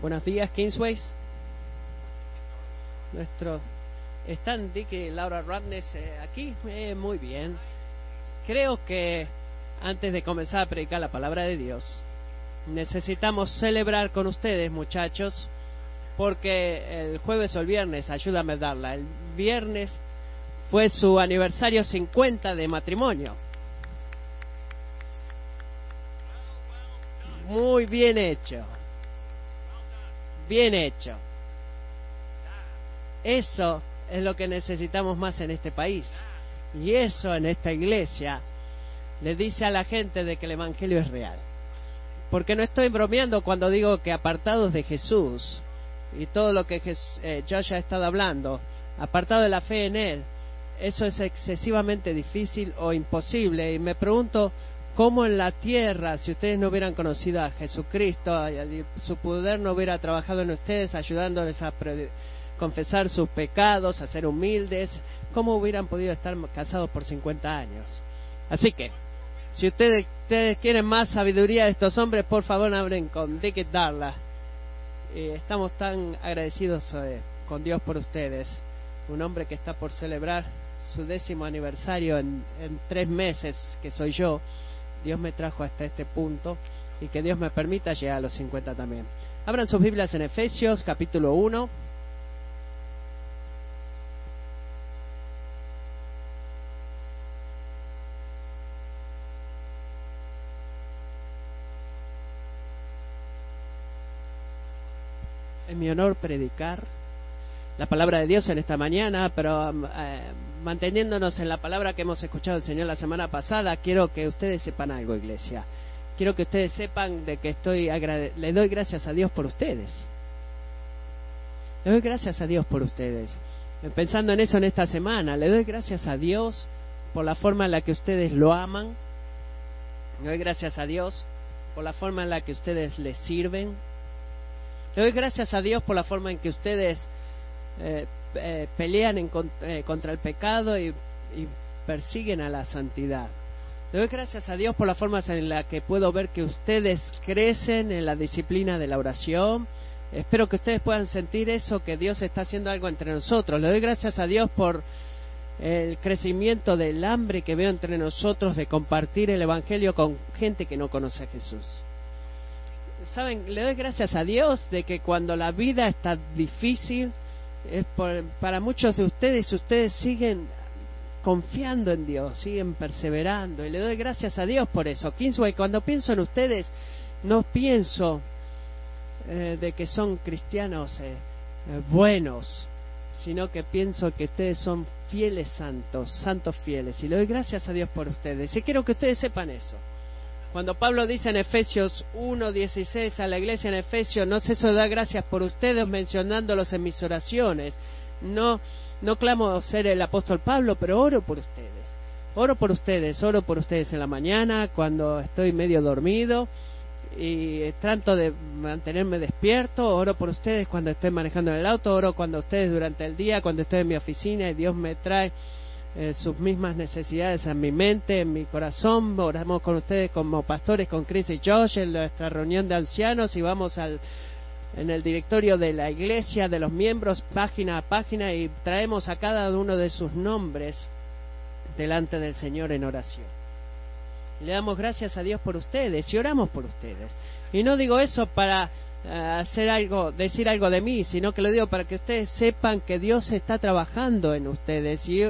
Buenos días, Kingsways. Nuestro están Dick y Laura Radnes eh, aquí. Eh, muy bien. Creo que antes de comenzar a predicar la palabra de Dios, necesitamos celebrar con ustedes, muchachos, porque el jueves o el viernes, ayúdame a darla, el viernes fue su aniversario 50 de matrimonio. Muy bien hecho. Bien hecho. Eso es lo que necesitamos más en este país. Y eso en esta iglesia le dice a la gente de que el Evangelio es real. Porque no estoy bromeando cuando digo que apartados de Jesús y todo lo que eh, Josh ha estado hablando, apartado de la fe en Él, eso es excesivamente difícil o imposible. Y me pregunto cómo en la tierra, si ustedes no hubieran conocido a Jesucristo, su poder no hubiera trabajado en ustedes, ayudándoles a confesar sus pecados, a ser humildes, cómo hubieran podido estar casados por 50 años. Así que, si ustedes, quieren más sabiduría de estos hombres, por favor abren con Dick Darla. Eh, estamos tan agradecidos eh, con Dios por ustedes. Un hombre que está por celebrar su décimo aniversario en tres meses, que soy yo. Dios me trajo hasta este punto y que Dios me permita llegar a los 50 también. Abran sus Biblias en Efesios capítulo 1. mi honor predicar la palabra de Dios en esta mañana, pero eh, manteniéndonos en la palabra que hemos escuchado del Señor la semana pasada, quiero que ustedes sepan algo, iglesia. Quiero que ustedes sepan de que estoy le doy gracias a Dios por ustedes. Le doy gracias a Dios por ustedes. Pensando en eso en esta semana, le doy gracias a Dios por la forma en la que ustedes lo aman. Le doy gracias a Dios por la forma en la que ustedes le sirven, le doy gracias a Dios por la forma en que ustedes eh, eh, pelean eh, contra el pecado y, persiguen a la santidad. Le doy gracias a Dios por la forma en la que puedo ver que ustedes crecen en la disciplina de la oración. Espero que ustedes puedan sentir eso, que Dios está haciendo algo entre nosotros. Le doy gracias a Dios por el crecimiento del hambre que veo entre nosotros de compartir el Evangelio con gente que no conoce a Jesús saben, le doy gracias a Dios de que cuando la vida está difícil, es para muchos de ustedes, ustedes siguen confiando en Dios, siguen perseverando, y le doy gracias a Dios por eso. Kingsway, cuando pienso en ustedes, no pienso eh, de que son cristianos eh, eh, buenos, sino que pienso que ustedes son fieles santos, santos fieles, y le doy gracias a Dios por ustedes. Y quiero que ustedes sepan eso. Cuando Pablo dice en Efesios 1.16 a la iglesia en Efesios, no ceso dar gracias por ustedes mencionándolos en mis oraciones. No, no clamo ser el apóstol Pablo, pero oro por ustedes. Oro por ustedes, oro por ustedes en la mañana, cuando estoy medio dormido y trato de mantenerme despierto, oro por ustedes cuando estoy manejando en el auto, oro cuando ustedes durante el día, cuando estoy en mi oficina y Dios me trae eh, sus mismas necesidades en mi mente, en mi corazón. Oramos con ustedes como pastores, con Chris y Josh en nuestra reunión de ancianos y vamos al, en el directorio de la iglesia, de los miembros, página a página y traemos a cada uno de sus nombres delante del Señor en oración. Le damos gracias a Dios por ustedes y oramos por ustedes. Y no digo eso para eh, hacer algo, decir algo de mí, sino que lo digo para que ustedes sepan que Dios está trabajando en ustedes. Y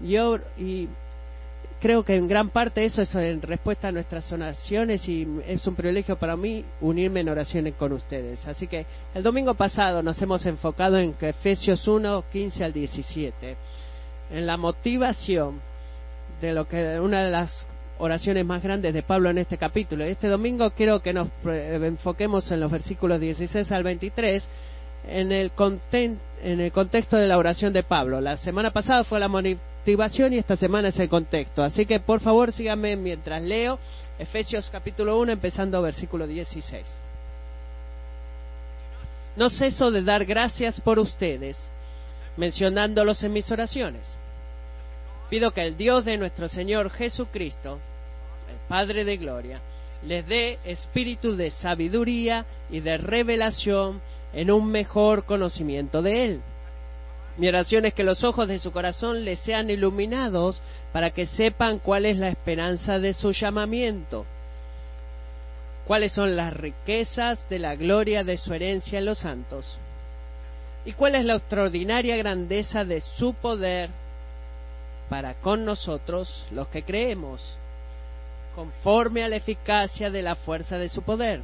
yo y creo que en gran parte eso es en respuesta a nuestras oraciones y es un privilegio para mí unirme en oraciones con ustedes. Así que el domingo pasado nos hemos enfocado en Efesios 1, 15 al 17, en la motivación de lo que una de las oraciones más grandes de Pablo en este capítulo. Este domingo quiero que nos enfoquemos en los versículos 16 al 23 en el, en el contexto de la oración de Pablo. La semana pasada fue la motivación y esta semana es el contexto. Así que por favor síganme mientras leo Efesios capítulo 1 empezando versículo 16. No ceso de dar gracias por ustedes, mencionándolos en mis oraciones. Pido que el Dios de nuestro Señor Jesucristo, el Padre de Gloria, les dé espíritu de sabiduría y de revelación en un mejor conocimiento de Él. Mi oración es que los ojos de su corazón les sean iluminados para que sepan cuál es la esperanza de su llamamiento, cuáles son las riquezas de la gloria de su herencia en los santos. Y cuál es la extraordinaria grandeza de su poder para con nosotros los que creemos, conforme a la eficacia de la fuerza de su poder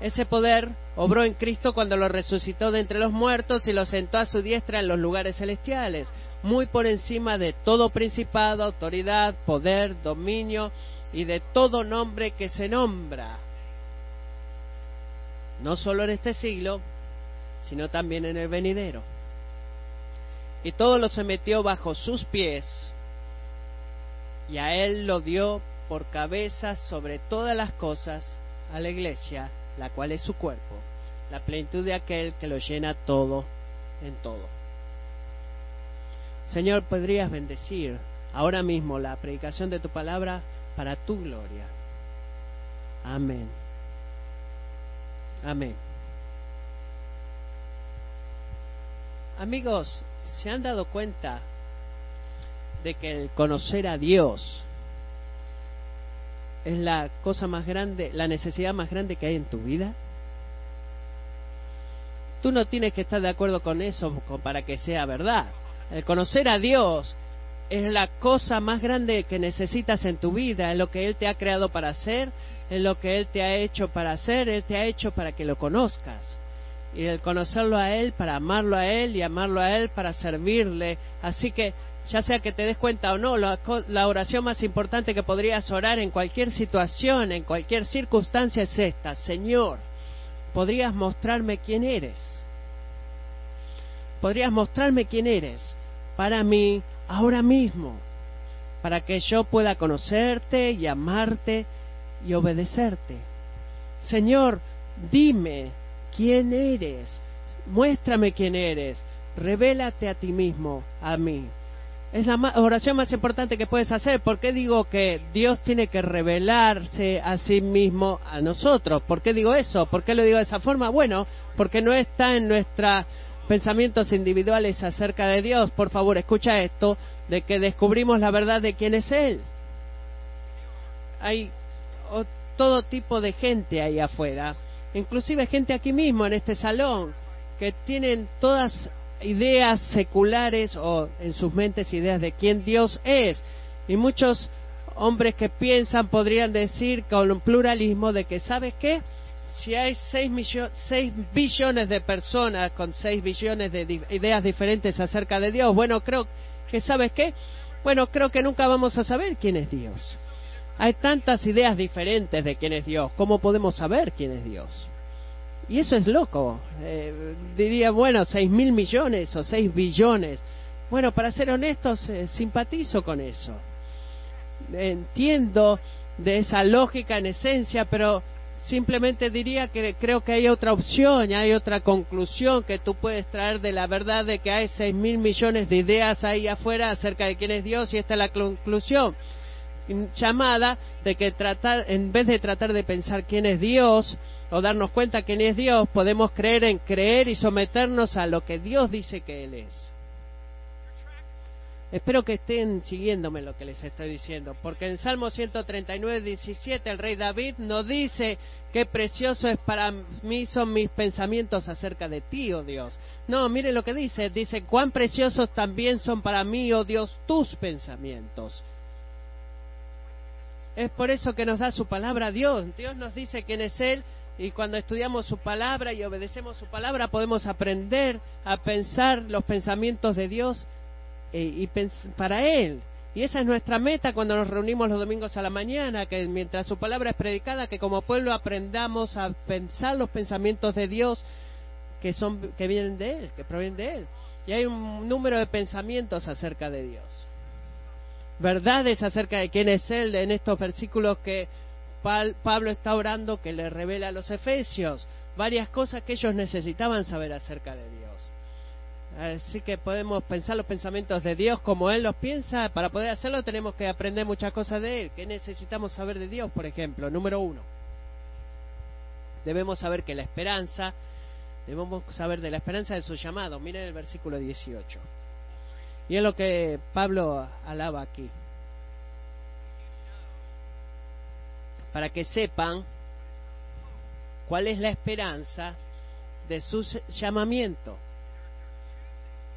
ese poder obró en Cristo cuando lo resucitó de entre los muertos y lo sentó a su diestra en los lugares celestiales, muy por encima de todo principado, autoridad, poder, dominio y de todo nombre que se nombra. No solo en este siglo, sino también en el venidero. Y todo lo sometió bajo sus pies, y a él lo dio por cabeza sobre todas las cosas a la iglesia la cual es su cuerpo, la plenitud de aquel que lo llena todo en todo. Señor, podrías bendecir ahora mismo la predicación de tu palabra para tu gloria. Amén. Amén. Amigos, ¿se han dado cuenta de que el conocer a Dios es la cosa más grande, la necesidad más grande que hay en tu vida? Tú no tienes que estar de acuerdo con eso para que sea verdad. El conocer a Dios es la cosa más grande que necesitas en tu vida, es lo que Él te ha creado para hacer, es lo que Él te ha hecho para hacer, Él te ha hecho para que lo conozcas. Y el conocerlo a Él para amarlo a Él y amarlo a Él para servirle. Así que ya sea que te des cuenta o no, la, oración más importante que podrías orar en cualquier situación, en cualquier circunstancia es esta, Señor, podrías mostrarme quién eres. Podrías mostrarme quién eres para mí ahora mismo, para que yo pueda conocerte y amarte y obedecerte. Señor, dime quién eres, muéstrame quién eres, revélate a ti mismo, a mí. Es la oración más importante que puedes hacer. ¿Por qué digo que Dios tiene que revelarse a sí mismo a nosotros? ¿Por qué digo eso? ¿Por qué lo digo de esa forma? Bueno, porque no está en nuestros pensamientos individuales acerca de Dios. Por favor, escucha esto, de que descubrimos la verdad de quién es Él. Hay todo tipo de gente ahí afuera, inclusive gente aquí mismo en este salón, que tienen todas ideas seculares o en sus mentes ideas de quién Dios es. Y muchos hombres que piensan podrían decir con un pluralismo de que, ¿sabes qué? Si hay 6, billones de personas con 6 billones de ideas diferentes acerca de Dios, bueno, creo que, ¿sabes qué? Bueno, creo que nunca vamos a saber quién es Dios. Hay tantas ideas diferentes de quién es Dios. ¿Cómo podemos saber quién es Dios? Y eso es loco. Eh, diría, bueno, seis mil millones o seis billones. Bueno, para ser honestos, eh, simpatizo con eso. Entiendo de esa lógica en esencia, pero simplemente diría que creo que hay otra opción, hay otra conclusión que tú puedes traer de la verdad de que hay seis mil millones de ideas ahí afuera acerca de quién es Dios y esta es la conclusión llamada de que tratar, en vez de tratar de pensar quién es Dios, o darnos cuenta quién es Dios, podemos creer en creer y someternos a lo que Dios dice que Él es. Espero que estén siguiéndome lo que les estoy diciendo, porque en Salmo 139, 17 el rey David nos dice qué precioso es para mí son mis pensamientos acerca de ti, oh Dios. No, mire lo que dice, dice cuán preciosos también son para mí, oh Dios, tus pensamientos. Es por eso que nos da su palabra Dios. Dios nos dice quién es Él y cuando estudiamos su palabra y obedecemos su palabra podemos aprender a pensar los pensamientos de Dios eh, y para Él. Y esa es nuestra meta cuando nos reunimos los domingos a la mañana, que mientras su palabra es predicada, que como pueblo aprendamos a pensar los pensamientos de Dios que son que vienen de Él, que provienen de Él. Y hay un número de pensamientos acerca de Dios. Verdades acerca de quién es Él en estos versículos que Pablo está orando que le revela a los efesios varias cosas que ellos necesitaban saber acerca de Dios. Así que podemos pensar los pensamientos de Dios como Él los piensa. Para poder hacerlo tenemos que aprender muchas cosas de Él. ¿Qué necesitamos saber de Dios, por ejemplo? Número uno. debemos saber que la esperanza, debemos saber de la esperanza de su llamado. Miren el versículo 18. Y es lo que Pablo alaba aquí. Para que sepan cuál es la esperanza de su llamamiento.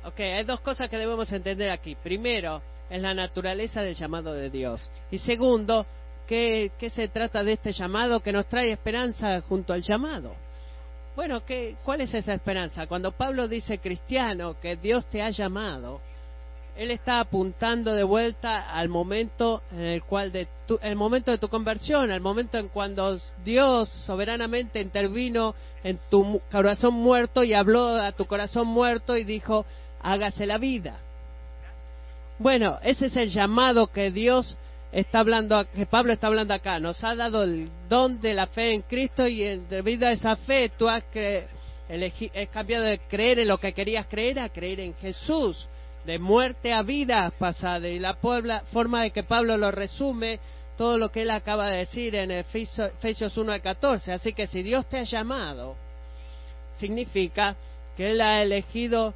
Ok, hay dos cosas que debemos entender aquí. Primero, es la naturaleza del llamado de Dios. Y segundo, ¿qué, se trata de este llamado que nos trae esperanza junto al llamado? Bueno, ¿qué, ¿cuál es esa esperanza? Cuando Pablo dice cristiano, que Dios te ha llamado, él está apuntando de vuelta al momento en el cual de tu, el momento de tu conversión, al momento en cuando Dios soberanamente intervino en tu corazón muerto y habló a tu corazón muerto y dijo, hágase la vida. Bueno, ese es el llamado que Dios está hablando, que Pablo está hablando acá. Nos ha dado el don de la fe en Cristo y debido a esa fe tú has, has cambiado de creer en lo que querías creer a creer en Jesús de muerte a vida pasada. Y la forma de que Pablo lo resume, todo lo que él acaba de decir en Efesios 1 al 14. Así que si Dios te ha llamado, significa que Él ha elegido,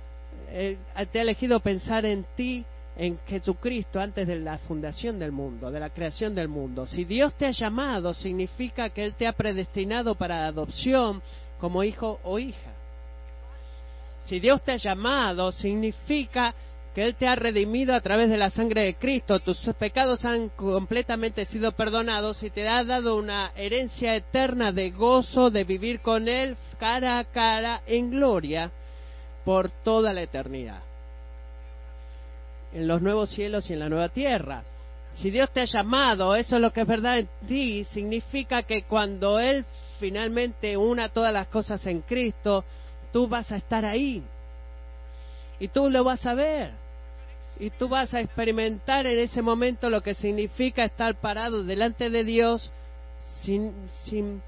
te ha elegido pensar en ti, en Jesucristo, antes de la fundación del mundo, de la creación del mundo. Si Dios te ha llamado, significa que Él te ha predestinado para adopción como hijo o hija. Si Dios te ha llamado, significa que Él te ha redimido a través de la sangre de Cristo, tus pecados han completamente sido perdonados y te ha dado una herencia eterna de gozo de vivir con Él cara a cara en gloria por toda la eternidad. En los nuevos cielos y en la nueva tierra. Si Dios te ha llamado, eso es lo que es verdad en ti, significa que cuando Él finalmente una todas las cosas en Cristo, tú vas a estar ahí. Y tú lo vas a ver y tú vas a experimentar en ese momento lo que significa estar parado delante de Dios sin, sin,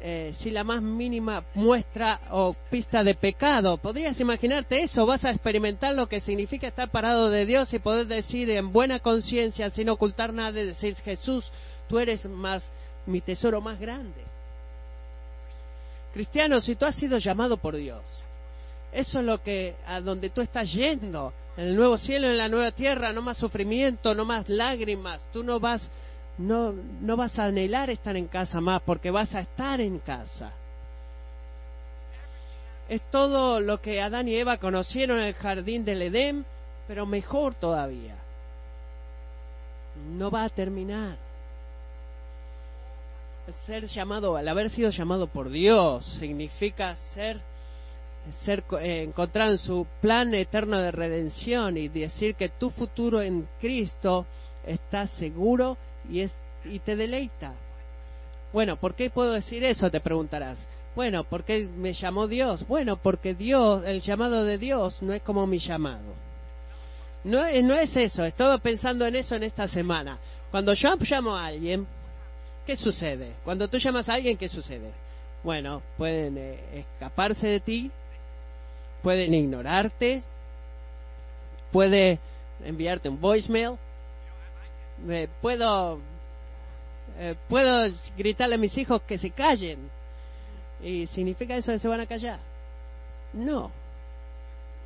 eh, sin la más mínima muestra o pista de pecado. ¿Podrías imaginarte eso? Vas a experimentar lo que significa estar parado de Dios y poder decir en buena conciencia, sin ocultar nada, decir Jesús, tú eres más mi tesoro más grande. Cristiano, si tú has sido llamado por Dios, eso es lo que a donde tú estás yendo en el nuevo cielo, en la nueva tierra, no más sufrimiento, no más lágrimas. Tú no vas, no, no vas a anhelar estar en casa más porque vas a estar en casa. Es todo lo que Adán y Eva conocieron en el jardín del Edén, pero mejor todavía. No va a terminar. ser llamado, al haber sido llamado por Dios, significa ser ser eh, encontrado en su plan eterno de redención y decir que tu futuro en Cristo está seguro y, es, y te deleita. Bueno, ¿por qué puedo decir eso? Te preguntarás. Bueno, ¿por qué me llamó Dios? Bueno, porque Dios, el llamado de Dios no es como mi llamado. No, no es eso, estaba pensando en eso en esta semana. Cuando yo llamo a alguien, ¿qué sucede? Cuando tú llamas a alguien, ¿qué sucede? Bueno, pueden eh, escaparse de ti, pueden ignorarte, puede enviarte un voicemail, puedo eh, puedo gritarle a mis hijos que se callen y significa eso que se van a callar. No,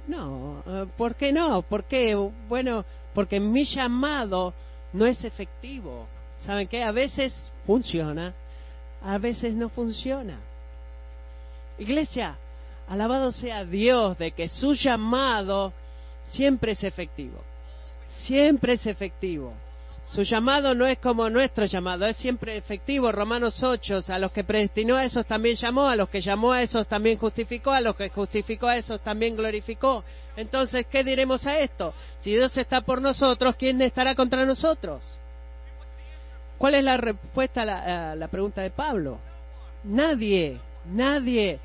no, eh, ¿por qué no? ¿Por qué? Bueno, porque mi llamado no es efectivo. ¿Saben qué? A veces funciona, a veces no funciona. Iglesia, Alabado sea Dios de que su llamado siempre es efectivo. Siempre es efectivo. Su llamado no es como nuestro llamado, es siempre efectivo. Romanos 8, a los que predestinó a esos también llamó, a los que llamó a esos también justificó, a los que justificó a esos también glorificó. Entonces, ¿qué diremos a esto? Si Dios está por nosotros, ¿quién estará contra nosotros? ¿Cuál es la respuesta a la, a la pregunta de Pablo? Nadie, nadie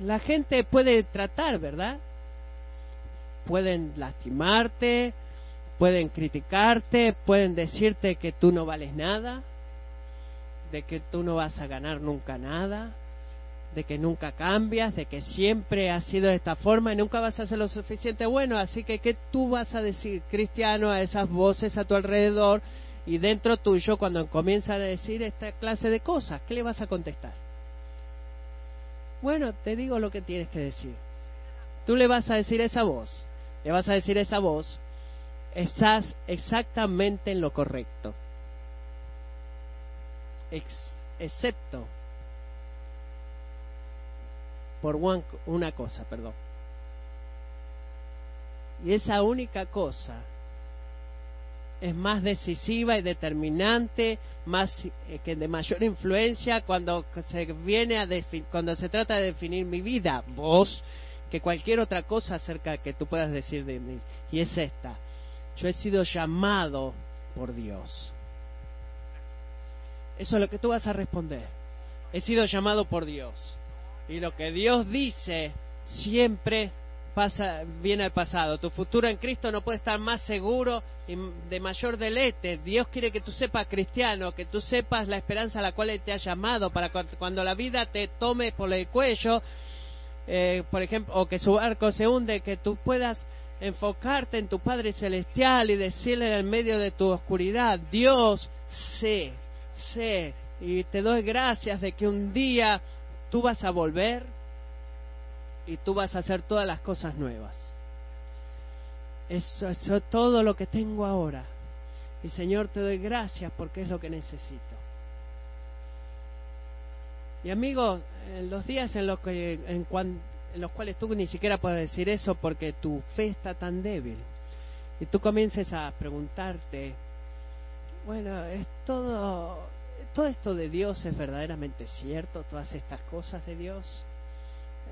la gente puede tratar, ¿verdad? Pueden lastimarte, pueden criticarte, pueden decirte que tú no vales nada, de que tú no vas a ganar nunca nada, de que nunca cambias, de que siempre has sido de esta forma y nunca vas a ser lo suficiente bueno. Así que, ¿qué tú vas a decir, cristiano, a esas voces a tu alrededor y dentro tuyo cuando comienzan a decir esta clase de cosas? ¿Qué le vas a contestar? Bueno, te digo lo que tienes que decir. Tú le vas a decir esa voz, le vas a decir esa voz, estás exactamente en lo correcto. excepto por una cosa, perdón. Y esa única cosa es más decisiva y determinante, más eh, que de mayor influencia cuando se viene a cuando se trata de definir mi vida, vos, que cualquier otra cosa acerca que tú puedas decir de mí. Y es esta: yo he sido llamado por Dios. Eso es lo que tú vas a responder. He sido llamado por Dios. Y lo que Dios dice siempre pasa, viene al pasado. Tu futuro en Cristo no puede estar más seguro y de mayor deleite. Dios quiere que tú sepas cristiano, que tú sepas la esperanza a la cual Él te ha llamado para cuando la vida te tome por el cuello, eh, por ejemplo, o que su barco se hunde, que tú puedas enfocarte en tu Padre Celestial y decirle en medio de tu oscuridad, Dios, sé, sé, y te doy gracias de que un día tú vas a volver y tú vas a hacer todas las cosas nuevas. Eso es todo lo que tengo ahora. Y Señor, te doy gracias porque es lo que necesito. Y amigos, en los días en los, que, en, en los cuales tú ni siquiera puedes decir eso porque tu fe está tan débil, y tú comiences a preguntarte, bueno, es todo, todo esto de Dios es verdaderamente cierto, todas estas cosas de Dios.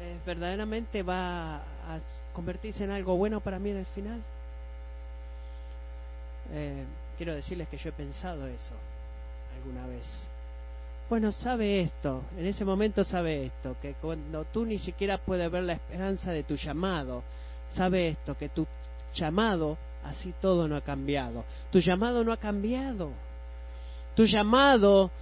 Eh, verdaderamente va a convertirse en algo bueno para mí en el final? Eh, quiero decirles que yo he pensado eso alguna vez. Bueno, sabe esto, en ese momento sabe esto, que cuando tú ni siquiera puedes ver la esperanza de tu llamado, sabe esto, que tu llamado, así todo no ha cambiado. Tu llamado no ha cambiado. Tu llamado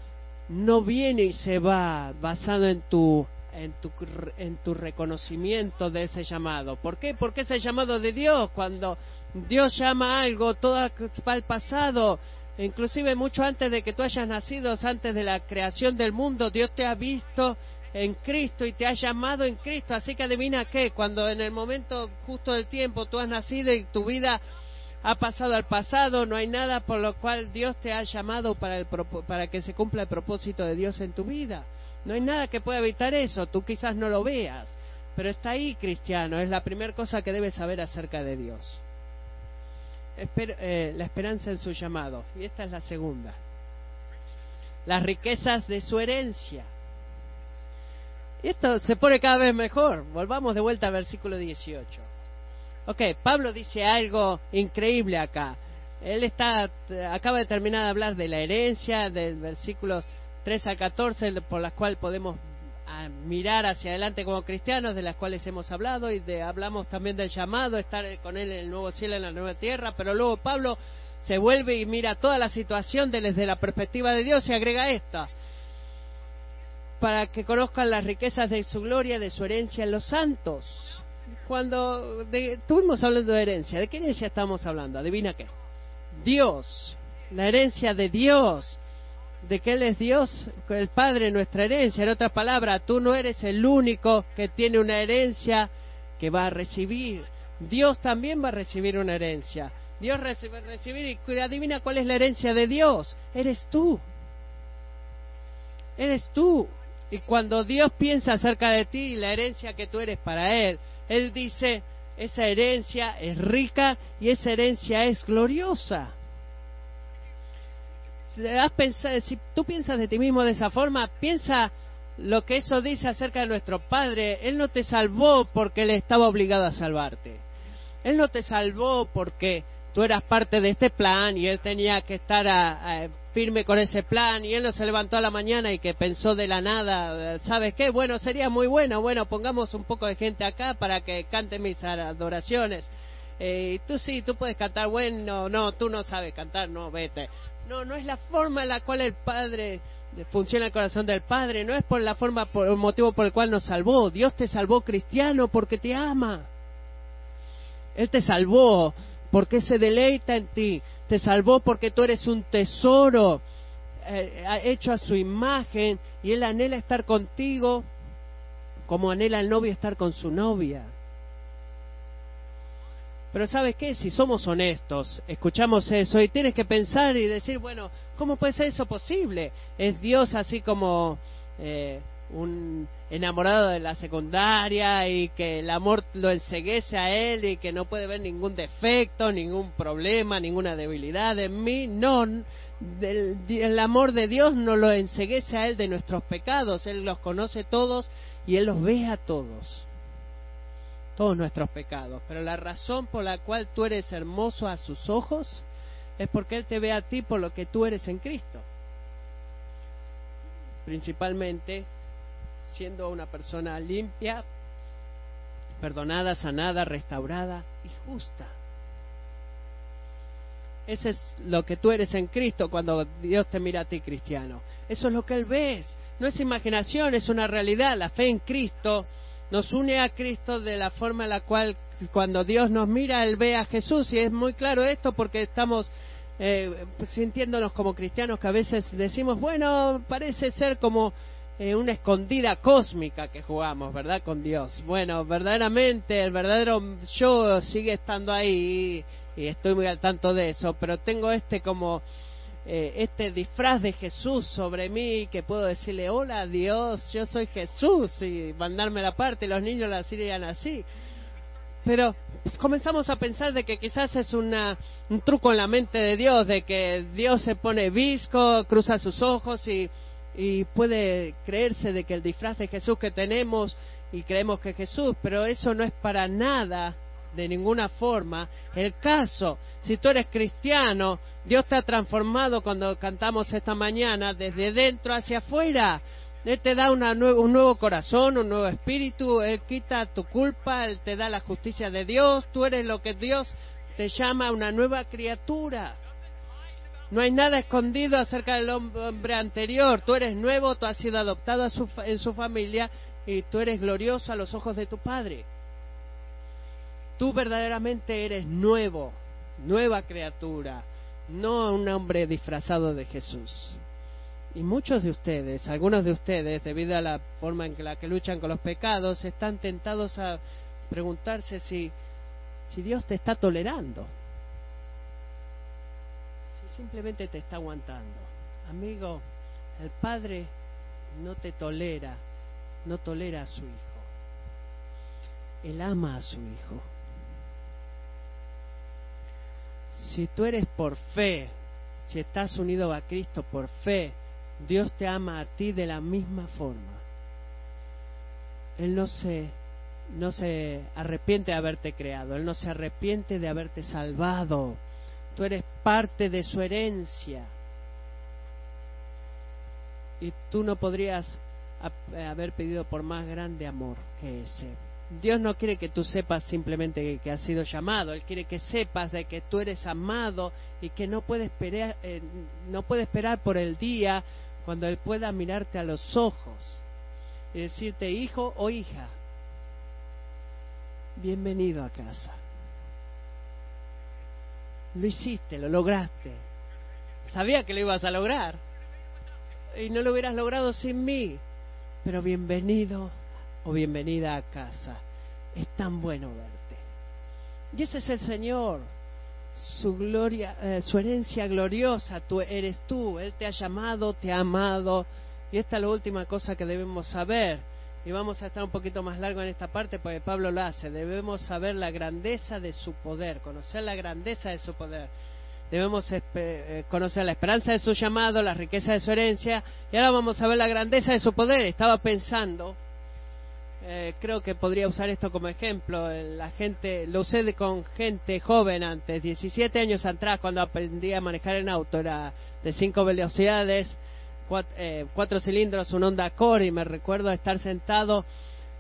no viene y se va basado en tu en tu, en tu reconocimiento de ese llamado. ¿Por qué? Porque ese llamado de Dios, cuando Dios llama algo, todo va al pasado, inclusive mucho antes de que tú hayas nacido, antes de la creación del mundo, Dios te ha visto en Cristo y te ha llamado en Cristo. Así que adivina qué, cuando en el momento justo del tiempo tú has nacido y tu vida ha pasado al pasado, no hay nada por lo cual Dios te ha llamado para, para que se cumpla el propósito de Dios en tu vida. No hay nada que pueda evitar eso, tú quizás no lo veas, pero está ahí, cristiano, es la primera cosa que debes saber acerca de Dios. Eh, la esperanza en su llamado. Y esta es la segunda. Las riquezas de su herencia. Y esto se pone cada vez mejor. Volvamos de vuelta al versículo 18. Ok, Pablo dice algo increíble acá. Él está, acaba de terminar de hablar de la herencia, del versículo 3 a 14, por las cuales podemos ah, mirar hacia adelante como cristianos, de las cuales hemos hablado, y de, hablamos también del llamado, estar con Él en el nuevo cielo, en la nueva tierra, pero luego Pablo se vuelve y mira toda la situación desde la perspectiva de Dios y agrega esta, para que conozcan las riquezas de su gloria, de su herencia en los santos. Cuando estuvimos hablando de herencia, ¿de qué herencia estamos hablando? Adivina qué. Dios, la herencia de Dios de que Él es Dios, el Padre, nuestra herencia. En otras palabras, tú no eres el único que tiene una herencia que va a recibir. Dios también va a recibir una herencia. Dios recibe, recibir y adivina cuál es la herencia de Dios. Eres tú. Eres tú. Y cuando Dios piensa acerca de ti y la herencia que tú eres para Él, Él dice, esa herencia es rica y esa herencia es gloriosa si tú piensas de ti mismo de esa forma, piensa lo que eso dice acerca de nuestro Padre. Él no te salvó porque Él estaba obligado a salvarte. Él no te salvó porque tú eras parte de este plan y Él tenía que estar firme con ese plan y Él no se levantó a la mañana y que pensó de la nada, ¿sabes qué? Bueno, sería muy bueno, bueno, pongamos un poco de gente acá para que cante mis adoraciones. Eh, tú sí, tú puedes cantar, bueno, no, tú no sabes cantar, no, vete. No, no es la forma en la cual el Padre funciona el corazón del Padre, no es por la forma, por el motivo por el cual nos salvó. Dios te salvó cristiano porque te ama. Él te salvó porque se deleita en ti. Te salvó porque tú eres un tesoro eh, hecho a su imagen y Él anhela estar contigo como anhela el novio estar con su novia. Pero ¿sabes qué? Si somos honestos, escuchamos eso y tienes que pensar y decir, bueno, ¿cómo puede ser eso posible? ¿Es Dios así como eh, un enamorado de la secundaria y que el amor lo enseguece a él y que no puede ver ningún defecto, ningún problema, ninguna debilidad en mí? No, el amor de Dios no lo enseguece a él de nuestros pecados, Él los conoce todos y Él los ve a todos todos nuestros pecados. Pero la razón por la cual tú eres hermoso a sus ojos es porque Él te ve a ti por lo que tú eres en Cristo. Principalmente siendo una persona limpia, perdonada, sanada, restaurada y justa. Ese es lo que tú eres en Cristo cuando Dios te mira a ti cristiano. Eso es lo que Él ve. No es imaginación, es una realidad. La fe en Cristo nos une a Cristo de la forma en la cual cuando Dios nos mira, Él ve a Jesús. Y es muy claro esto porque estamos eh, sintiéndonos como cristianos que a veces decimos, bueno, parece ser como eh, una escondida cósmica que jugamos, ¿verdad? Con Dios. Bueno, verdaderamente el verdadero yo sigue estando ahí y estoy muy al tanto de eso, pero tengo este como eh, este disfraz de Jesús sobre mí, que puedo decirle, hola Dios, yo soy Jesús, y mandarme la parte, los niños la sirían así. Pero comenzamos a pensar de que quizás es una, un truco en la mente de Dios, de que Dios se pone visco, cruza sus ojos y, y puede creerse de que el disfraz de Jesús que tenemos y creemos que Jesús, pero eso no es para nada de ninguna forma el caso. Si tú eres cristiano, Dios te ha transformado cuando cantamos esta mañana desde dentro hacia afuera. Él te da una un nuevo corazón, un nuevo espíritu, Él quita tu culpa, Él te da la justicia de Dios, tú eres lo que Dios te llama una nueva criatura. No hay nada escondido acerca del hombre anterior, tú eres nuevo, tú has sido adoptado en su familia y tú eres glorioso a los ojos de tu Padre. Tú verdaderamente eres nuevo, nueva criatura, no un hombre disfrazado de Jesús. Y muchos de ustedes, algunos de ustedes, debido a la forma en la que luchan con los pecados, están tentados a preguntarse si, si Dios te está tolerando, si simplemente te está aguantando. Amigo, el Padre no te tolera, no tolera a su Hijo. Él ama a su Hijo. Si tú eres por fe, si estás unido a Cristo por fe, Dios te ama a ti de la misma forma. Él no se, no se arrepiente de haberte creado, Él no se arrepiente de haberte salvado. Tú eres parte de su herencia. Y tú no podrías haber pedido por más grande amor que ese. Dios no quiere que tú sepas simplemente que, has sido llamado, Él quiere que sepas de que tú eres amado y que no puede esperar, eh, no puede esperar por el día cuando Él pueda mirarte a los ojos y decirte, hijo o hija, bienvenido a casa. Lo hiciste, lo lograste. Sabía que lo ibas a lograr y no lo hubieras logrado sin mí, pero bienvenido o bienvenida a casa. Es tan bueno verte. Y ese es el Señor, su gloria, eh, su herencia gloriosa, tú eres tú, Él te ha llamado, te ha amado. Y esta es la última cosa que debemos saber. Y vamos a estar un poquito más largo en esta parte porque Pablo lo hace. Debemos saber la grandeza de su poder, conocer la grandeza de su poder. Debemos eh, conocer la esperanza de su llamado, la riqueza de su herencia. Y ahora vamos a ver la grandeza de su poder. Estaba pensando eh, creo que podría usar esto como ejemplo. La gente, lo usé con gente joven antes, 17 años atrás, cuando aprendí a manejar en auto, era de cinco velocidades, eh, cuatro, cilindros, un Honda Accord, y me recuerdo estar sentado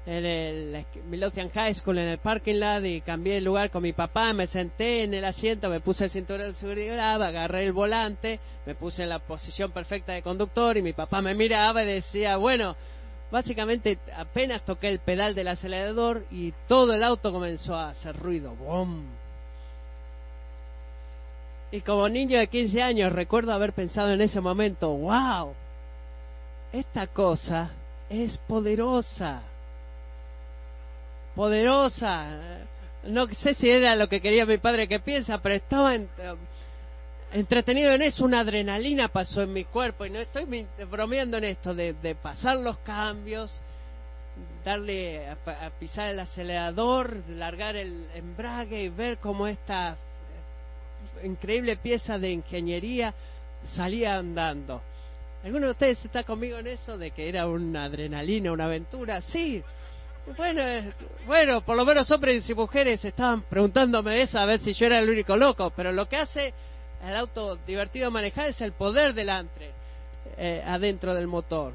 en el Midlothian High School en el parking lot y cambié el lugar con mi papá, me senté en el asiento, me puse el cinturón de seguridad, agarré el volante, me puse en la posición perfecta de conductor y mi papá me miraba y decía, bueno, básicamente apenas toqué el pedal del acelerador y todo el auto comenzó a hacer ruido. ¡Bum! Y como niño de 15 años recuerdo haber pensado en ese momento, wow, esta cosa es poderosa. poderosa. No sé si era lo que quería mi padre que piensa, pero estaba entretenido en eso. Una adrenalina pasó en mi cuerpo y no estoy bromeando en esto de, pasar los cambios, darle a, a, pisar el acelerador, largar el embrague y ver cómo esta increíble pieza de ingeniería salía andando. ¿Alguno de ustedes está conmigo en eso de que era una adrenalina, una aventura? Sí. Bueno, eh, bueno, por lo menos hombres y mujeres estaban preguntándome eso a ver si yo era el único loco, pero lo que hace el auto divertido manejar es el poder delante, eh, adentro del motor.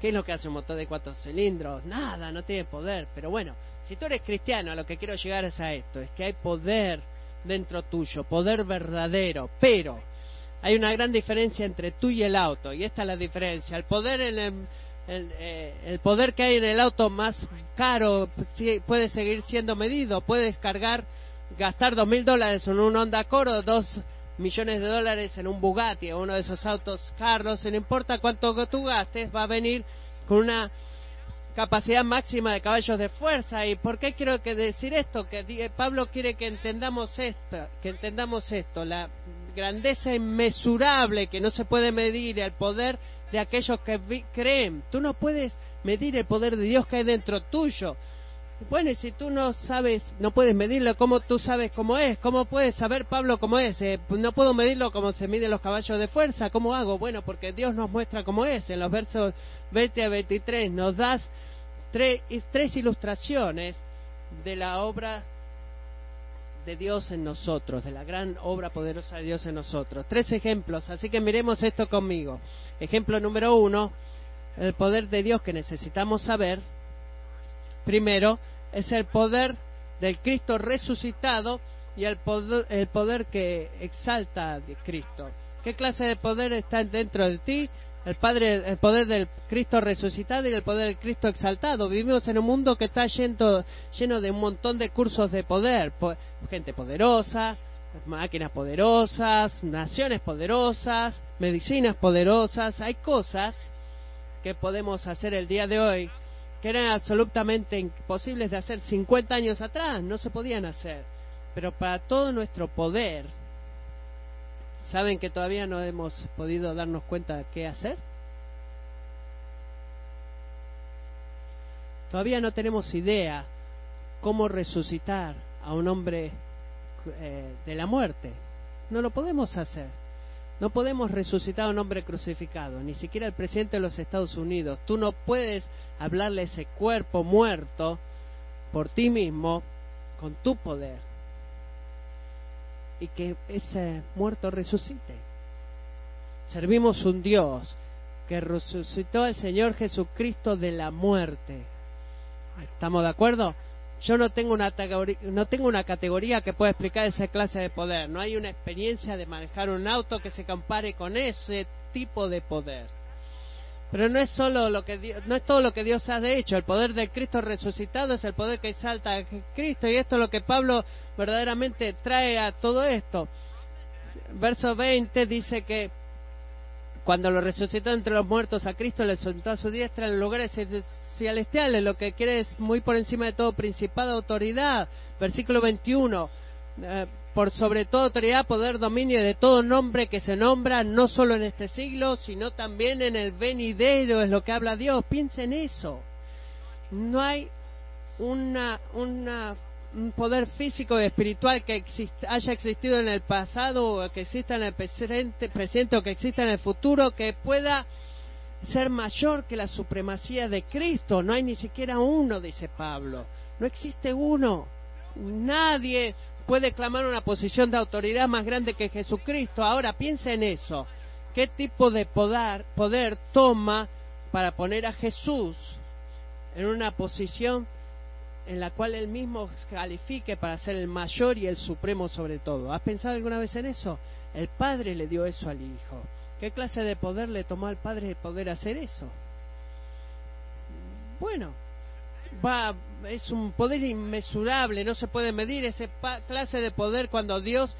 ¿Qué es lo que hace un motor de cuatro cilindros? Nada, no tiene poder. Pero bueno, si tú eres cristiano, a lo que quiero llegar es a esto, es que hay poder dentro tuyo, poder verdadero, pero hay una gran diferencia entre tú y el auto, y esta es la diferencia. El poder en el, eh, el, poder que hay en el auto más caro puede seguir siendo medido. Puedes cargar, gastar dos mil dólares en un Honda Accord o dos millones de dólares en un Bugatti o uno de esos autos caros. No importa cuánto tú gastes, va a venir con una capacidad máxima de caballos de fuerza. ¿Y por qué quiero que decir esto? Que Pablo quiere que entendamos esto, que entendamos esto, la grandeza inmesurable que no se puede medir, el poder de aquellos que creen. Tú no puedes medir el poder de Dios que hay dentro tuyo. Bueno, y si tú no sabes, no puedes medirlo, ¿cómo tú sabes cómo es? ¿Cómo puedes saber Pablo cómo es? Eh, no puedo medirlo como se miden los caballos de fuerza. ¿Cómo hago? Bueno, porque Dios nos muestra cómo es. En los versos 20 a 23 nos das tres, tres ilustraciones de la obra de Dios en nosotros, de la gran obra poderosa de Dios en nosotros. Tres ejemplos, así que miremos esto conmigo. Ejemplo número uno, el poder de Dios que necesitamos saber. Primero, es el poder del Cristo resucitado y el poder, el poder que exalta a Cristo. ¿Qué clase de poder está dentro de ti? el Padre, el poder del Cristo resucitado y el poder del Cristo exaltado. Vivimos en un mundo que está lleno, lleno de un montón de cursos de poder, gente poderosa, máquinas poderosas, naciones poderosas, medicinas poderosas. Hay cosas que podemos hacer el día de hoy que eran absolutamente imposibles de hacer 50 años atrás, no se podían hacer. Pero para todo nuestro poder, ¿Saben que todavía no hemos podido darnos cuenta de qué hacer? Todavía no tenemos idea cómo resucitar a un hombre eh, de la muerte. No lo podemos hacer. No podemos resucitar a un hombre crucificado, ni siquiera el presidente de los Estados Unidos. Tú no puedes hablarle a ese cuerpo muerto por ti mismo con tu poder y que ese muerto resucite. Servimos un Dios que resucitó al Señor Jesucristo de la muerte. ¿Estamos de acuerdo? Yo no tengo una no tengo una categoría que pueda explicar esa clase de poder. No hay una experiencia de manejar un auto que se compare con ese tipo de poder. Pero no es solo lo que Dios, no es todo lo que Dios ha hecho. El poder del Cristo resucitado es el poder que exalta a Cristo y esto es lo que Pablo verdaderamente trae a todo esto. Verso 20 dice que cuando lo resucitó entre los muertos a Cristo le sentó a su diestra en lugares celestiales, lo que quiere es muy por encima de todo principado, autoridad. Versículo 21 por sobre toda autoridad, poder, dominio de todo nombre que se nombra, no solo en este siglo, sino también en el venidero, es lo que habla Dios. Piensen en eso. No hay una, un poder físico y espiritual que haya existido en el pasado o que exista en el presente, presente o que exista en el futuro que pueda ser mayor que la supremacía de Cristo. No hay ni siquiera uno, dice Pablo. No existe uno. Nadie puede clamar una posición de autoridad más grande que Jesucristo. Ahora piensa en eso. ¿Qué tipo de poder, poder toma para poner a Jesús en una posición en la cual él mismo califique para ser el mayor y el supremo sobre todo? ¿Has pensado alguna vez en eso? El Padre le dio eso al Hijo. ¿Qué clase de poder le tomó al Padre poder hacer eso? Bueno, va, es un poder inmesurable, no se puede medir ese clase de poder cuando Dios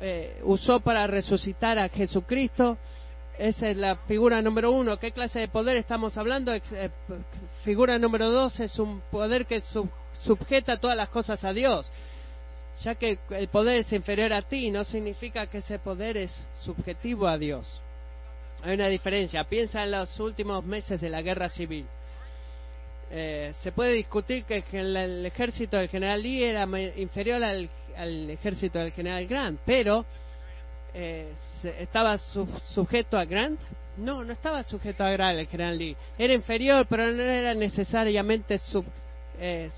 eh, usó para resucitar a Jesucristo. Esa es la figura número uno. ¿Qué clase de poder estamos hablando? Eh, figura número dos es un poder que sujeta todas las cosas a Dios. Ya que el poder es inferior a ti, no significa que ese poder es subjetivo a Dios. Hay una diferencia. Piensa en los últimos meses de la guerra civil. Eh, se puede discutir que el, ejército del general Lee era inferior al, ejército del general Grant, pero eh, estaba sujeto a Grant. No, no estaba sujeto a Grant el general Lee. Era inferior, pero no era necesariamente eh,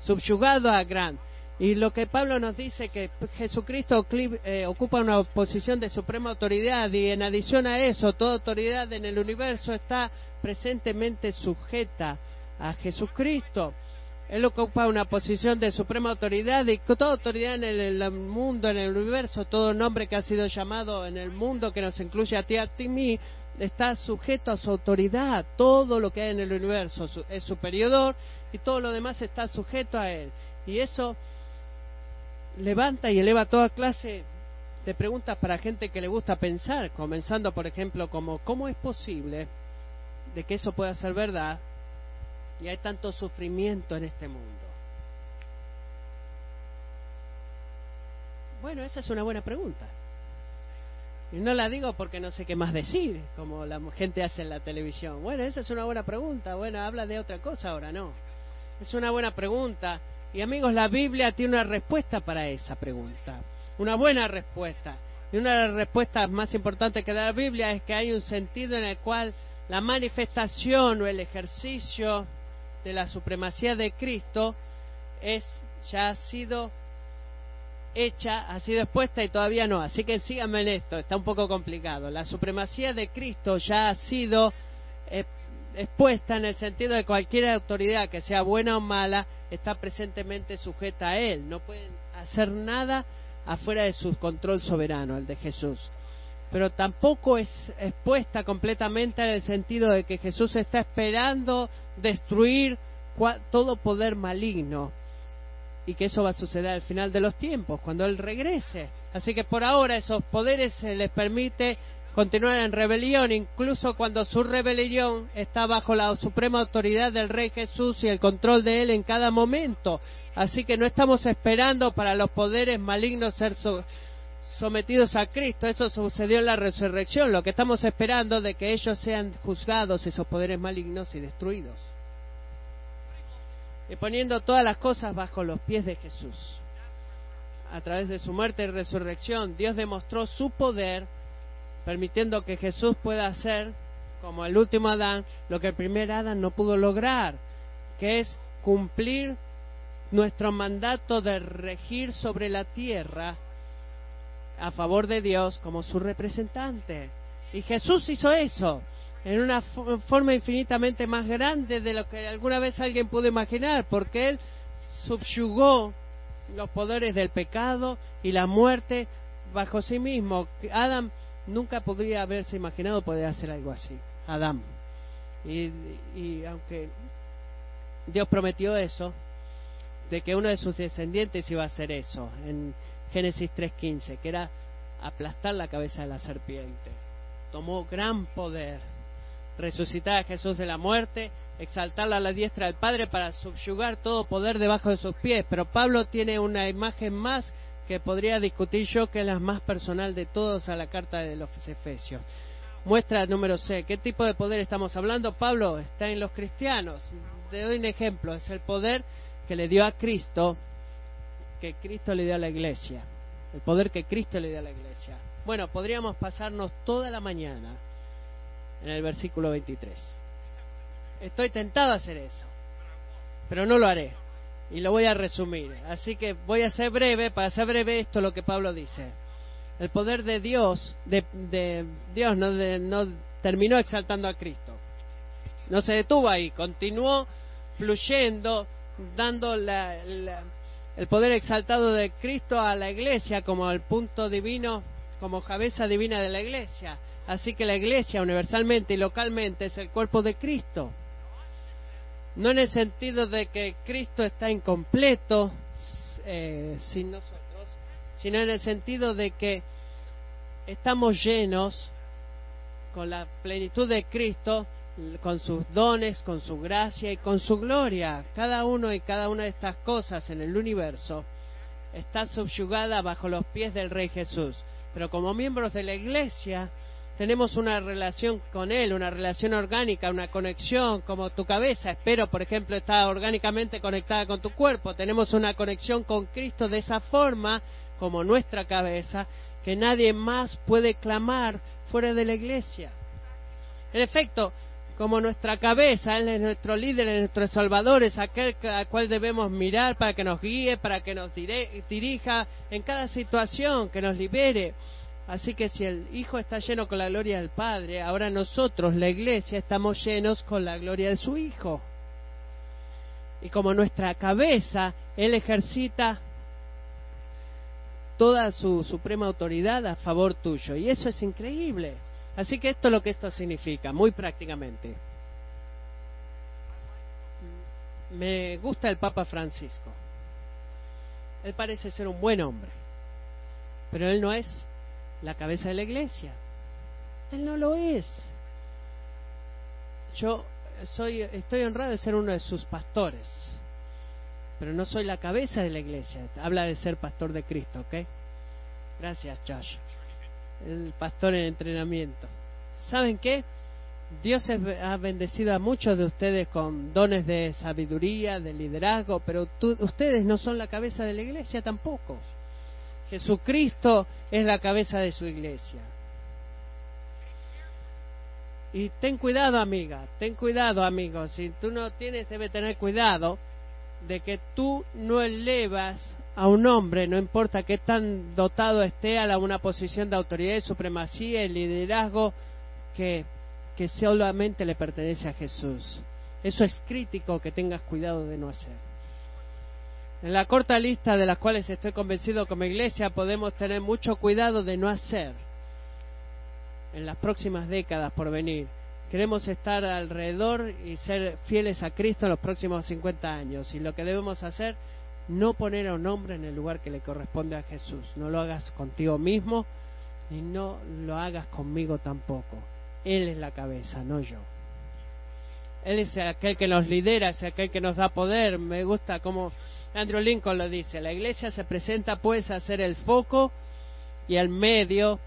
subyugado a Grant. Y lo que Pablo nos dice que Jesucristo eh, ocupa una posición de suprema autoridad y en adición a eso, toda autoridad en el universo está presentemente sujeta a Jesucristo. Él ocupa una posición de suprema autoridad y toda autoridad en el, mundo, en el universo, todo nombre que ha sido llamado en el mundo que nos incluye a ti, a mí, está sujeto a su autoridad. Todo lo que hay en el universo es superior y todo lo demás está sujeto a él. Y eso levanta y eleva toda clase de preguntas para gente que le gusta pensar, comenzando por ejemplo como ¿cómo es posible de que eso pueda ser verdad y hay tanto sufrimiento en este mundo? Bueno, esa es una buena pregunta. Y no la digo porque no sé qué más decir, como la gente hace en la televisión. Bueno, esa es una buena pregunta. Bueno, habla de otra cosa ahora, no. Es una buena pregunta y amigos, la Biblia tiene una respuesta para esa pregunta, una buena respuesta. Y una de las respuestas más importantes que da la Biblia es que hay un sentido en el cual la manifestación o el ejercicio de la supremacía de Cristo es ya ha sido hecha, ha sido expuesta y todavía no. Así que síganme en esto, está un poco complicado. La supremacía de Cristo ya ha sido eh, expuesta en el sentido de cualquier autoridad, que sea buena o mala, está presentemente sujeta a Él. No pueden hacer nada afuera de su control soberano, el de Jesús. Pero tampoco es expuesta completamente en el sentido de que Jesús está esperando destruir todo poder maligno y que eso va a suceder al final de los tiempos, cuando Él regrese. Así que por ahora esos poderes se les permite continuar en rebelión, incluso cuando su rebelión está bajo la suprema autoridad del Rey Jesús y el control de Él en cada momento. Así que no estamos esperando para los poderes malignos ser sometidos a Cristo. Eso sucedió en la resurrección. Lo que estamos esperando de que ellos sean juzgados, esos poderes malignos, y destruidos. Y poniendo todas las cosas bajo los pies de Jesús. A través de su muerte y resurrección, Dios demostró su poder permitiendo que Jesús pueda hacer, como el último Adán, lo que el primer Adán no pudo lograr, que es cumplir nuestro mandato de regir sobre la tierra a favor de Dios como su representante. Y Jesús hizo eso en una forma infinitamente más grande de lo que alguna vez alguien pudo imaginar, porque Él subyugó los poderes del pecado y la muerte bajo sí mismo. Adam nunca podría haberse imaginado poder hacer algo así, Adán. Y, y aunque Dios prometió eso, de que uno de sus descendientes iba a hacer eso, en Génesis 3.15, que era aplastar la cabeza de la serpiente. Tomó gran poder, resucitar a Jesús de la muerte, exaltarlo a la diestra del Padre para subyugar todo poder debajo de sus pies. Pero Pablo tiene una imagen más que podría discutir yo, que es la más personal de todos a la carta de los Efesios. Muestra número C. ¿Qué tipo de poder estamos hablando? Pablo está en los cristianos. Te doy un ejemplo. Es el poder que le dio a Cristo, que Cristo le dio a la iglesia. El poder que Cristo le dio a la iglesia. Bueno, podríamos pasarnos toda la mañana en el versículo 23. Estoy tentado a hacer eso, pero no lo haré y lo voy a resumir. Así que voy a ser breve, para ser breve esto es lo que Pablo dice. El poder de Dios, de, Dios no, terminó exaltando a Cristo. No se detuvo ahí, continuó fluyendo, dando el poder exaltado de Cristo a la iglesia como el punto divino, como cabeza divina de la iglesia. Así que la iglesia universalmente y localmente es el cuerpo de Cristo no en el sentido de que Cristo está incompleto eh, sin nosotros, sino en el sentido de que estamos llenos con la plenitud de Cristo, con sus dones, con su gracia y con su gloria. Cada uno y cada una de estas cosas en el universo está subyugada bajo los pies del Rey Jesús. Pero como miembros de la Iglesia tenemos una relación con Él, una relación orgánica, una conexión, como tu cabeza, espero, por ejemplo, está orgánicamente conectada con tu cuerpo. Tenemos una conexión con Cristo de esa forma, como nuestra cabeza, que nadie más puede clamar fuera de la iglesia. En efecto, como nuestra cabeza, Él es nuestro líder, es nuestro salvador, es aquel al cual debemos mirar para que nos guíe, para que nos dirija en cada situación, que nos libere. Así que si el Hijo está lleno con la gloria del Padre, ahora nosotros, la Iglesia, estamos llenos con la gloria de su Hijo. Y como nuestra cabeza, Él ejercita toda su suprema autoridad a favor tuyo. Y eso es increíble. Así que esto es lo que esto significa, muy prácticamente. Me gusta el Papa Francisco. Él parece ser un buen hombre, pero él no es la cabeza de la iglesia. Él no lo es. Yo soy, estoy honrado de ser uno de sus pastores pero no soy la cabeza de la iglesia. Habla de ser pastor de Cristo, ¿ok? Gracias, Josh. El pastor en entrenamiento. ¿Saben qué? Dios ha bendecido a muchos de ustedes con dones de sabiduría, de liderazgo, pero ustedes no son la cabeza de la iglesia tampoco. Jesucristo es la cabeza de su iglesia. Y ten cuidado, amiga, ten cuidado, amigo. Si tú no tienes, debe tener cuidado de que tú no elevas a un hombre, no importa qué tan dotado esté, a una posición de autoridad y supremacía y liderazgo que, que solamente le pertenece a Jesús. Eso es crítico que tengas cuidado de no hacer. En la corta lista de las cuales estoy convencido como iglesia podemos tener mucho cuidado de no hacer en las próximas décadas por venir Queremos estar alrededor y ser fieles a Cristo en los próximos 50 años. Y lo que debemos hacer, no poner a un hombre en el lugar que le corresponde a Jesús. No lo hagas contigo mismo y no lo hagas conmigo tampoco. Él es la cabeza, no yo. Él es aquel que nos lidera, es aquel que nos da poder. Me gusta como Andrew Lincoln lo dice. La iglesia se presenta pues a ser el foco y el medio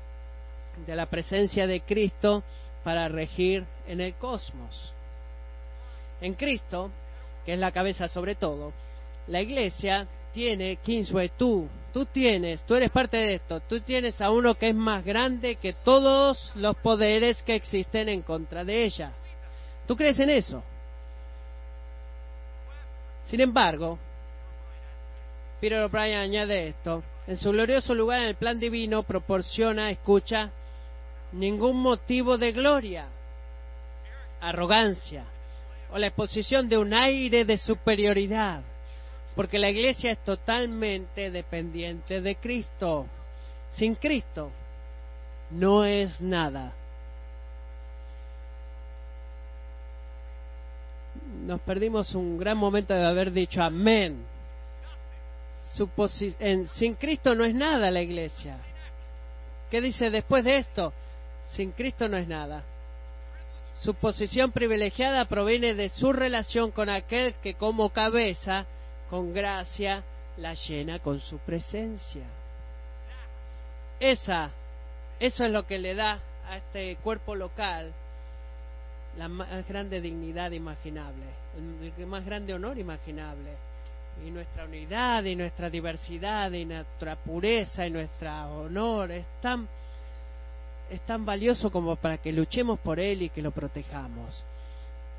de la presencia de Cristo para regir en el cosmos. En Cristo, que es la cabeza sobre todo, la iglesia tiene Kinsway, tú, tú tienes, tú eres parte de esto, tú tienes a uno que es más grande que todos los poderes que existen en contra de ella. ¿Tú crees en eso? Sin embargo, Peter O'Brien añade esto, en su glorioso lugar en el plan divino proporciona, escucha, ningún motivo de gloria, arrogancia o la exposición de un aire de superioridad, porque la iglesia es totalmente dependiente de Cristo. Sin Cristo no es nada. Nos perdimos un gran momento de haber dicho amén. sin Cristo no es nada la iglesia. ¿Qué dice después de esto? Sin Cristo no es nada. Su posición privilegiada proviene de su relación con aquel que como cabeza, con gracia, la llena con su presencia. Esa, eso es lo que le da a este cuerpo local la más grande dignidad imaginable, el más grande honor imaginable. Y nuestra unidad y nuestra diversidad y nuestra pureza y nuestro honor es tan es tan valioso como para que luchemos por Él y que lo protejamos.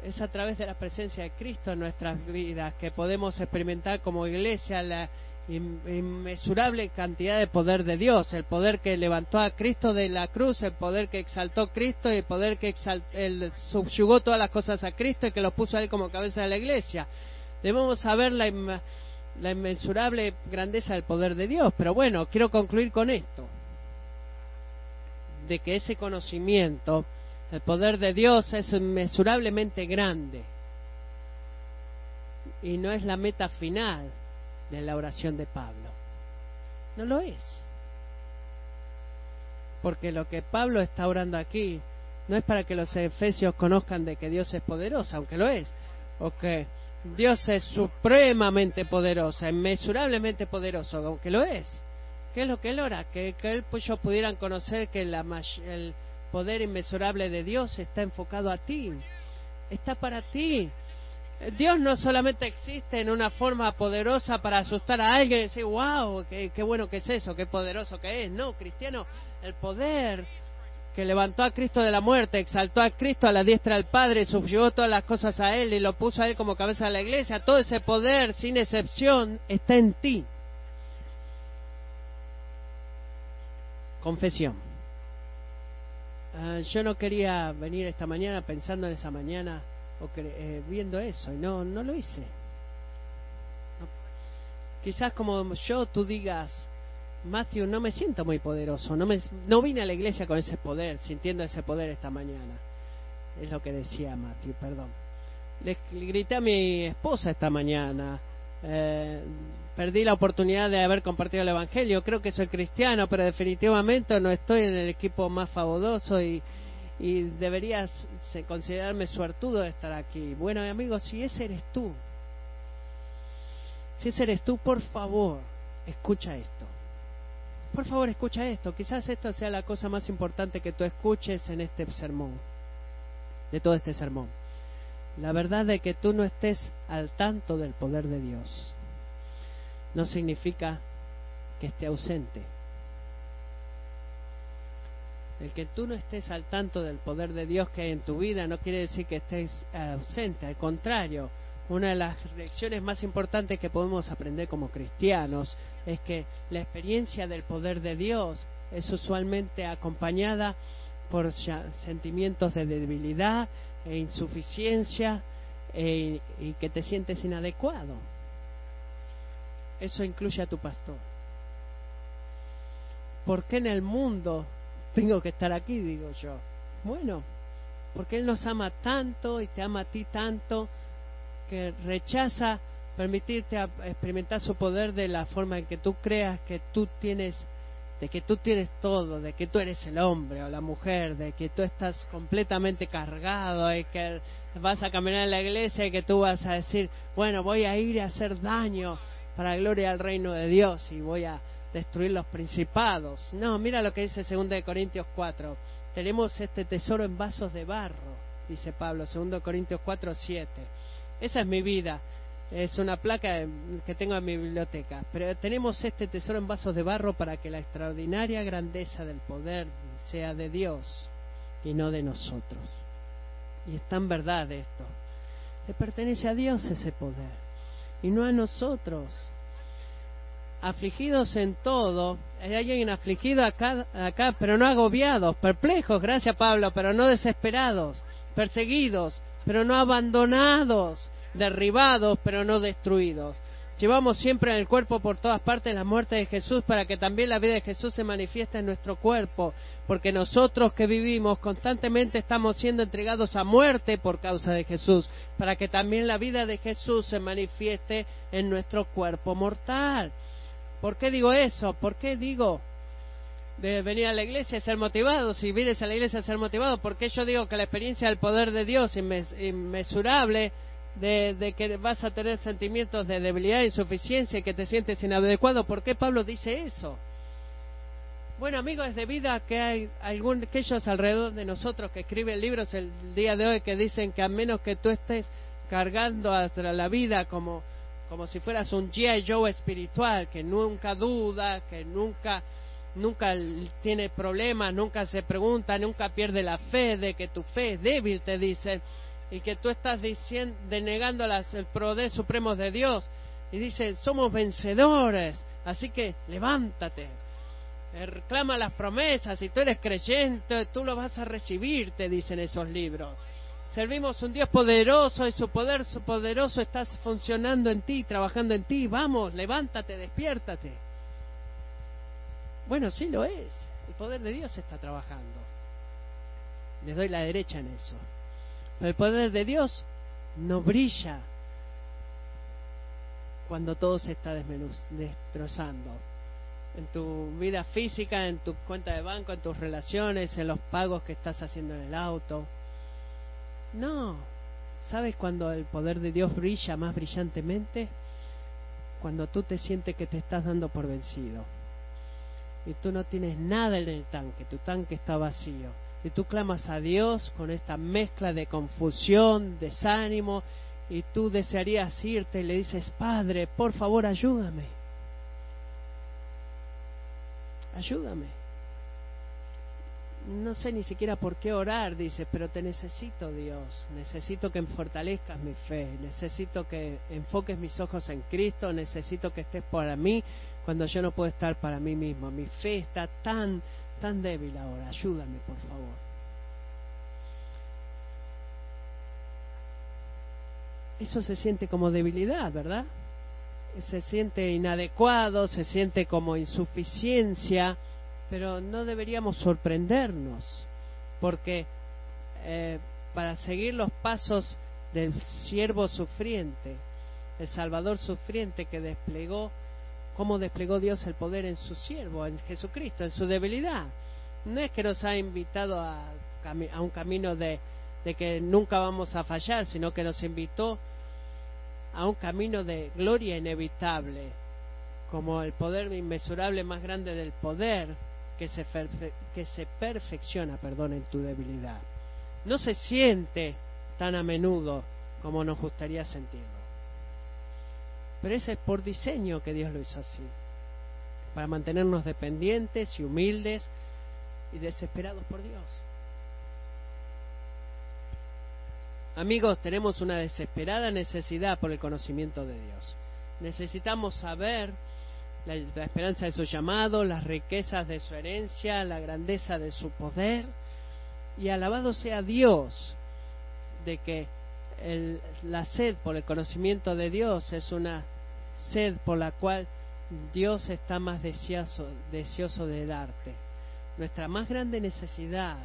Es a través de la presencia de Cristo en nuestras vidas que podemos experimentar como iglesia la inmesurable cantidad de poder de Dios, el poder que levantó a Cristo de la cruz, el poder que exaltó Cristo y el poder que él subyugó todas las cosas a Cristo y que lo puso a Él como cabeza de la iglesia. Debemos saber la, la inmensurable grandeza del poder de Dios, pero bueno, quiero concluir con esto de que ese conocimiento, el poder de Dios es inmesurablemente grande y no es la meta final de la oración de Pablo. No lo es. Porque lo que Pablo está orando aquí no es para que los efesios conozcan de que Dios es poderoso, aunque lo es, o que Dios es supremamente poderoso, inmesurablemente poderoso, aunque lo es. ¿Qué es lo que él ora? Que, que ellos pues, pudieran conocer que la, el poder inmesurable de Dios está enfocado a ti, está para ti. Dios no solamente existe en una forma poderosa para asustar a alguien y decir, wow, qué, qué bueno que es eso, qué poderoso que es. No, cristiano, el poder que levantó a Cristo de la muerte, exaltó a Cristo a la diestra del Padre, subyugó todas las cosas a Él y lo puso a Él como cabeza de la iglesia, todo ese poder, sin excepción, está en ti. Confesión. Ah, yo no quería venir esta mañana pensando en esa mañana o eh, viendo eso y no, no lo hice. Quizás como yo tú digas, Matthew, no me siento muy poderoso, no, me, no vine a la iglesia con ese poder, sintiendo ese poder esta mañana. Es lo que decía Matthew, perdón. Le, grité a mi esposa esta mañana. Eh, perdí la oportunidad de haber compartido el Evangelio. Creo que soy cristiano, pero definitivamente no estoy en el equipo más fabuloso y, y deberías considerarme suertudo de estar aquí. Bueno, amigos, si ese eres tú, si ese eres tú, por favor, escucha esto por favor escucha esto, quizás esta sea la cosa más importante que tú escuches en este sermón, de todo este sermón. La verdad de que tú no estés al tanto del poder de Dios no significa que esté ausente. El que tú no estés al tanto del poder de Dios que hay en tu vida no quiere decir que estés ausente, al contrario, una de las lecciones más importantes que podemos aprender como cristianos es que la experiencia del poder de Dios es usualmente acompañada por sentimientos de debilidad e insuficiencia e, y que te sientes inadecuado. Eso incluye a tu pastor. ¿Por qué en el mundo tengo que estar aquí? Digo yo. Bueno, porque Él nos ama tanto y te ama a ti tanto que rechaza permitirte experimentar su poder de la forma en que tú creas que tú tienes de que tú tienes todo, de que tú eres el hombre o la mujer, de que tú estás completamente cargado, y que vas a caminar en la iglesia y que tú vas a decir, bueno, voy a ir a hacer daño para gloria al reino de Dios y voy a destruir los principados. No, mira lo que dice 2 Corintios 4. Tenemos este tesoro en vasos de barro, dice Pablo, 2 Corintios 4, 7 esa es mi vida. Es una placa que tengo en mi biblioteca. Pero tenemos este tesoro en vasos de barro para que la extraordinaria grandeza del poder sea de Dios y no de nosotros. Y es tan verdad esto. Le pertenece a Dios ese poder y no a nosotros. Afligidos en todo, hay alguien afligido acá, acá, pero no agobiados, perplejos, gracias Pablo, pero no desesperados, perseguidos, pero no abandonados, derribados, pero no destruidos. Llevamos siempre en el cuerpo por todas partes la muerte de Jesús para que también la vida de Jesús se manifieste en nuestro cuerpo, porque nosotros que vivimos constantemente estamos siendo entregados a muerte por causa de Jesús, para que también la vida de Jesús se manifieste en nuestro cuerpo mortal. ¿Por qué digo eso? ¿Por qué digo de venir a la iglesia y ser motivado. Si vienes a la iglesia a ser motivado, porque yo digo que la experiencia del poder de Dios inmesurable, de, que vas a tener sentimientos de debilidad, insuficiencia y que te sientes inadecuado. ¿Por qué Pablo dice eso? Bueno, amigos, es debido a que hay algún, aquellos alrededor de nosotros que escriben libros el día de hoy que dicen que a menos que tú estés cargando hasta la vida como, como si fueras un G.I. Joe espiritual, que nunca duda, que nunca nunca tiene problemas, nunca se pregunta, nunca pierde la fe de que tu fe es débil, te dice, y que tú estás diciendo, denegando las, el poder supremo de Dios. Y dice, somos vencedores, así que levántate, reclama las promesas, si tú eres creyente, tú lo vas a recibir, te dicen esos libros. Servimos un Dios poderoso y su poder su poderoso está funcionando en ti, trabajando en ti. Vamos, levántate, despiértate. Bueno, sí lo es. El poder de Dios está trabajando. Les doy la derecha en eso. Pero el poder de Dios no brilla cuando todo se está destrozando. en tu vida física, en tu cuenta de banco, en tus relaciones, en los pagos que estás haciendo en el auto. No. ¿Sabes cuando el poder de Dios brilla más brillantemente? Cuando tú te sientes que te estás dando por vencido. Y tú no tienes nada en el tanque, tu tanque está vacío. Y tú clamas a Dios con esta mezcla de confusión, desánimo, y tú desearías irte y le dices, Padre, por favor ayúdame. Ayúdame. No sé ni siquiera por qué orar, dice, pero te necesito, Dios. Necesito que fortalezcas mi fe. Necesito que enfoques mis ojos en Cristo. Necesito que estés para mí cuando yo no puedo estar para mí mismo. Mi fe está tan, tan débil ahora. Ayúdame, por favor. eso se siente como debilidad, ¿verdad? Se siente inadecuado, se siente como insuficiencia, pero no deberíamos sorprendernos, porque eh, para seguir los pasos del siervo sufriente, el Salvador sufriente que desplegó, cómo desplegó Dios el poder en su siervo, en Jesucristo, en su debilidad. No es que nos ha invitado a, un camino de, de que nunca vamos a fallar, sino que nos invitó a un camino de gloria inevitable, como el poder inmesurable más grande del poder que se, que se perfecciona perdón, en tu debilidad. No se siente tan a menudo como nos gustaría sentirlo. Pero ese es por diseño que Dios lo hizo así, para mantenernos dependientes y humildes y desesperados por Dios. Amigos, tenemos una desesperada necesidad por el conocimiento de Dios. Necesitamos saber la, esperanza de su llamado, las riquezas de su herencia, la grandeza de su poder. Y alabado sea Dios de que la sed por el conocimiento de Dios es una sed por la cual Dios está más deseoso, deseoso de darte. Nuestra más grande necesidad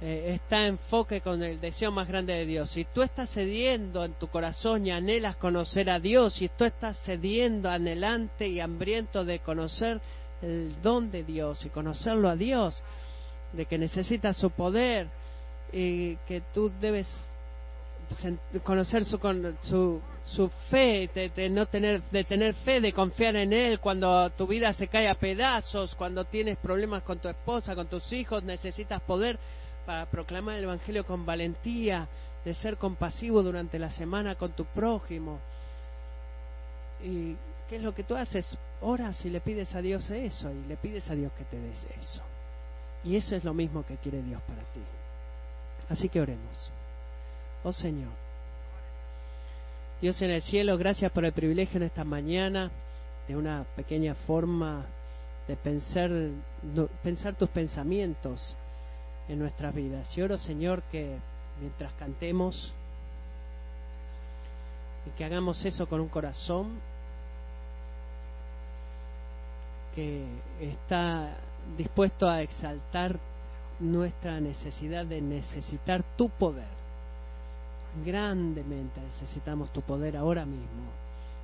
eh, está enfoque con el deseo más grande de Dios. Si tú estás cediendo en tu corazón y anhelas conocer a Dios, si tú estás cediendo, anhelante y hambriento de conocer el don de Dios y conocerlo a Dios, de que necesitas su poder y que tú debes conocer su, su, su fe, de, no tener, de tener fe, de confiar en Él cuando tu vida se cae a pedazos, cuando tienes problemas con tu esposa, con tus hijos, necesitas poder para proclamar el Evangelio con valentía, de ser compasivo durante la semana con tu prójimo. ¿Y qué es lo que tú haces? Oras y le pides a Dios eso, y le pides a Dios que te des eso. Y eso es lo mismo que quiere Dios para ti. Así que oremos. Oh Señor, Dios en el cielo, gracias por el privilegio en esta mañana de una pequeña forma de pensar, pensar tus pensamientos en nuestras vidas. Y oro, Señor, que mientras cantemos y que hagamos eso con un corazón que está dispuesto a exaltar nuestra necesidad de necesitar tu poder. Grandemente necesitamos tu poder ahora mismo.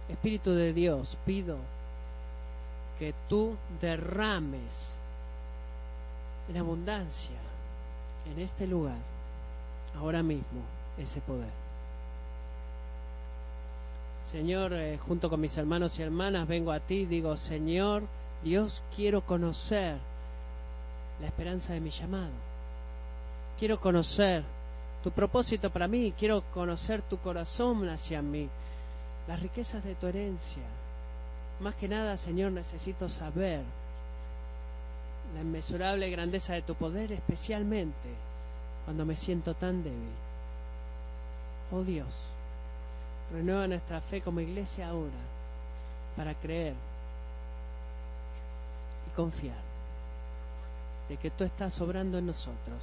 Espíritu de Dios, pido que tú derrames en abundancia en este lugar, ahora mismo, ese poder. Señor, eh, junto con mis hermanos y hermanas, vengo a ti y digo, Señor, Dios, quiero conocer la esperanza de mi llamado. Quiero conocer tu propósito para mí, quiero conocer tu corazón hacia mí, las riquezas de tu herencia. Más que nada, Señor, necesito saber la inmesurable grandeza de tu poder, especialmente cuando me siento tan débil. Oh Dios, renueva nuestra fe como iglesia ahora para creer y confiar que tú estás obrando en nosotros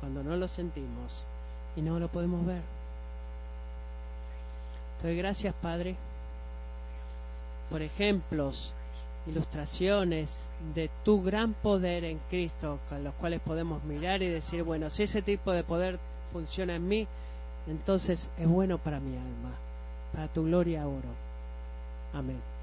cuando no lo sentimos y no lo podemos ver. Doy gracias, Padre, por ejemplos ilustraciones de tu gran poder en Cristo, con los cuales podemos mirar y decir, bueno, si ese tipo de poder funciona en mí, entonces es bueno para mi alma, para tu gloria oro. Amén.